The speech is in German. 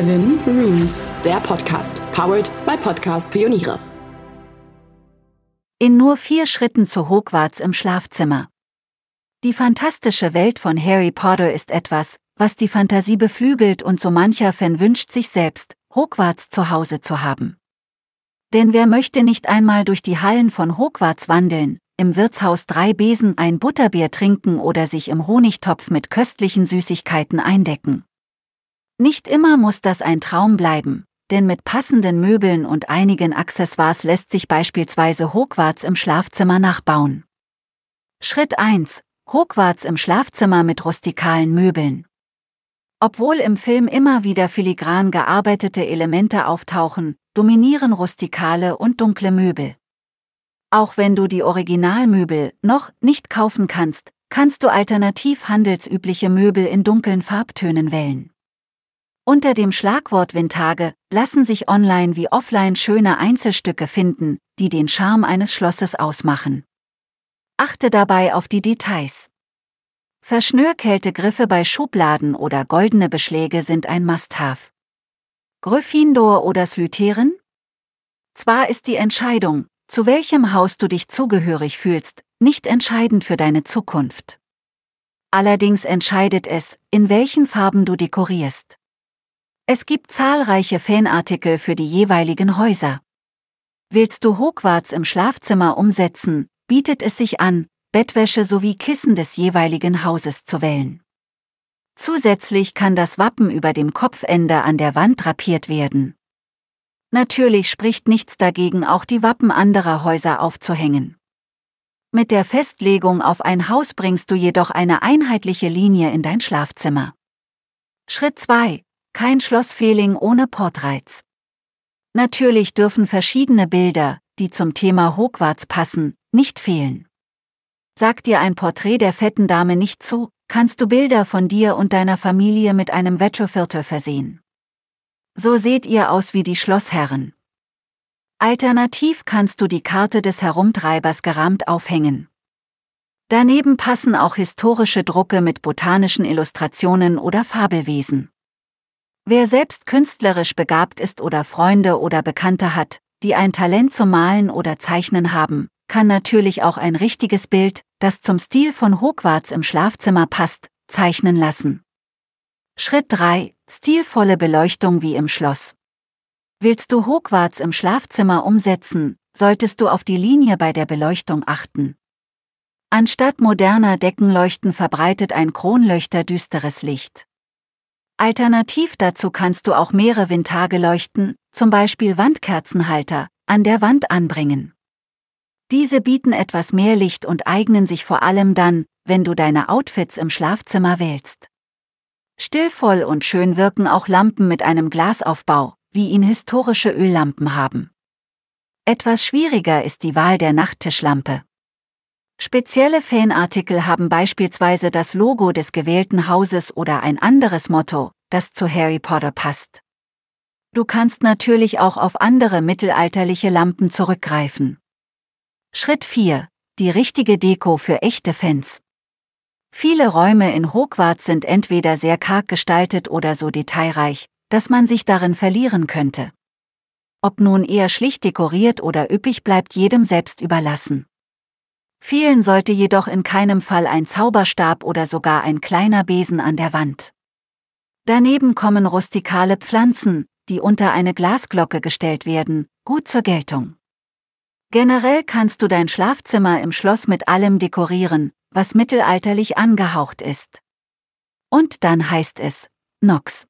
Seven Rooms, der Podcast, powered by Podcast Pioniere. In nur vier Schritten zu Hogwarts im Schlafzimmer. Die fantastische Welt von Harry Potter ist etwas, was die Fantasie beflügelt und so mancher Fan wünscht sich selbst, Hogwarts zu Hause zu haben. Denn wer möchte nicht einmal durch die Hallen von Hogwarts wandeln, im Wirtshaus drei Besen ein Butterbier trinken oder sich im Honigtopf mit köstlichen Süßigkeiten eindecken? Nicht immer muss das ein Traum bleiben, denn mit passenden Möbeln und einigen Accessoires lässt sich beispielsweise Hogwarts im Schlafzimmer nachbauen. Schritt 1. Hogwarts im Schlafzimmer mit rustikalen Möbeln. Obwohl im Film immer wieder filigran gearbeitete Elemente auftauchen, dominieren rustikale und dunkle Möbel. Auch wenn du die Originalmöbel noch nicht kaufen kannst, kannst du alternativ handelsübliche Möbel in dunklen Farbtönen wählen. Unter dem Schlagwort Vintage lassen sich online wie offline schöne Einzelstücke finden, die den Charme eines Schlosses ausmachen. Achte dabei auf die Details. Verschnörkelte Griffe bei Schubladen oder goldene Beschläge sind ein Must-Have. Gryffindor oder Slytherin? Zwar ist die Entscheidung, zu welchem Haus du dich zugehörig fühlst, nicht entscheidend für deine Zukunft. Allerdings entscheidet es, in welchen Farben du dekorierst. Es gibt zahlreiche Fanartikel für die jeweiligen Häuser. Willst du Hogwarts im Schlafzimmer umsetzen, bietet es sich an, Bettwäsche sowie Kissen des jeweiligen Hauses zu wählen. Zusätzlich kann das Wappen über dem Kopfende an der Wand drapiert werden. Natürlich spricht nichts dagegen, auch die Wappen anderer Häuser aufzuhängen. Mit der Festlegung auf ein Haus bringst du jedoch eine einheitliche Linie in dein Schlafzimmer. Schritt 2. Kein Schlossfeeling ohne Portreiz. Natürlich dürfen verschiedene Bilder, die zum Thema Hogwarts passen, nicht fehlen. Sagt dir ein Porträt der fetten Dame nicht zu, kannst du Bilder von dir und deiner Familie mit einem Vetroviertel versehen. So seht ihr aus wie die Schlossherren. Alternativ kannst du die Karte des Herumtreibers gerahmt aufhängen. Daneben passen auch historische Drucke mit botanischen Illustrationen oder Fabelwesen. Wer selbst künstlerisch begabt ist oder Freunde oder Bekannte hat, die ein Talent zum Malen oder Zeichnen haben, kann natürlich auch ein richtiges Bild, das zum Stil von Hogwarts im Schlafzimmer passt, zeichnen lassen. Schritt 3. Stilvolle Beleuchtung wie im Schloss. Willst du Hogwarts im Schlafzimmer umsetzen, solltest du auf die Linie bei der Beleuchtung achten. Anstatt moderner Deckenleuchten verbreitet ein Kronleuchter düsteres Licht. Alternativ dazu kannst du auch mehrere Vintage-Leuchten, zum Beispiel Wandkerzenhalter, an der Wand anbringen. Diese bieten etwas mehr Licht und eignen sich vor allem dann, wenn du deine Outfits im Schlafzimmer wählst. Stillvoll und schön wirken auch Lampen mit einem Glasaufbau, wie ihn historische Öllampen haben. Etwas schwieriger ist die Wahl der Nachttischlampe. Spezielle Fanartikel haben beispielsweise das Logo des gewählten Hauses oder ein anderes Motto, das zu Harry Potter passt. Du kannst natürlich auch auf andere mittelalterliche Lampen zurückgreifen. Schritt 4. Die richtige Deko für echte Fans. Viele Räume in Hogwarts sind entweder sehr karg gestaltet oder so detailreich, dass man sich darin verlieren könnte. Ob nun eher schlicht dekoriert oder üppig bleibt jedem selbst überlassen. Fehlen sollte jedoch in keinem Fall ein Zauberstab oder sogar ein kleiner Besen an der Wand. Daneben kommen rustikale Pflanzen, die unter eine Glasglocke gestellt werden, gut zur Geltung. Generell kannst du dein Schlafzimmer im Schloss mit allem dekorieren, was mittelalterlich angehaucht ist. Und dann heißt es, Nox.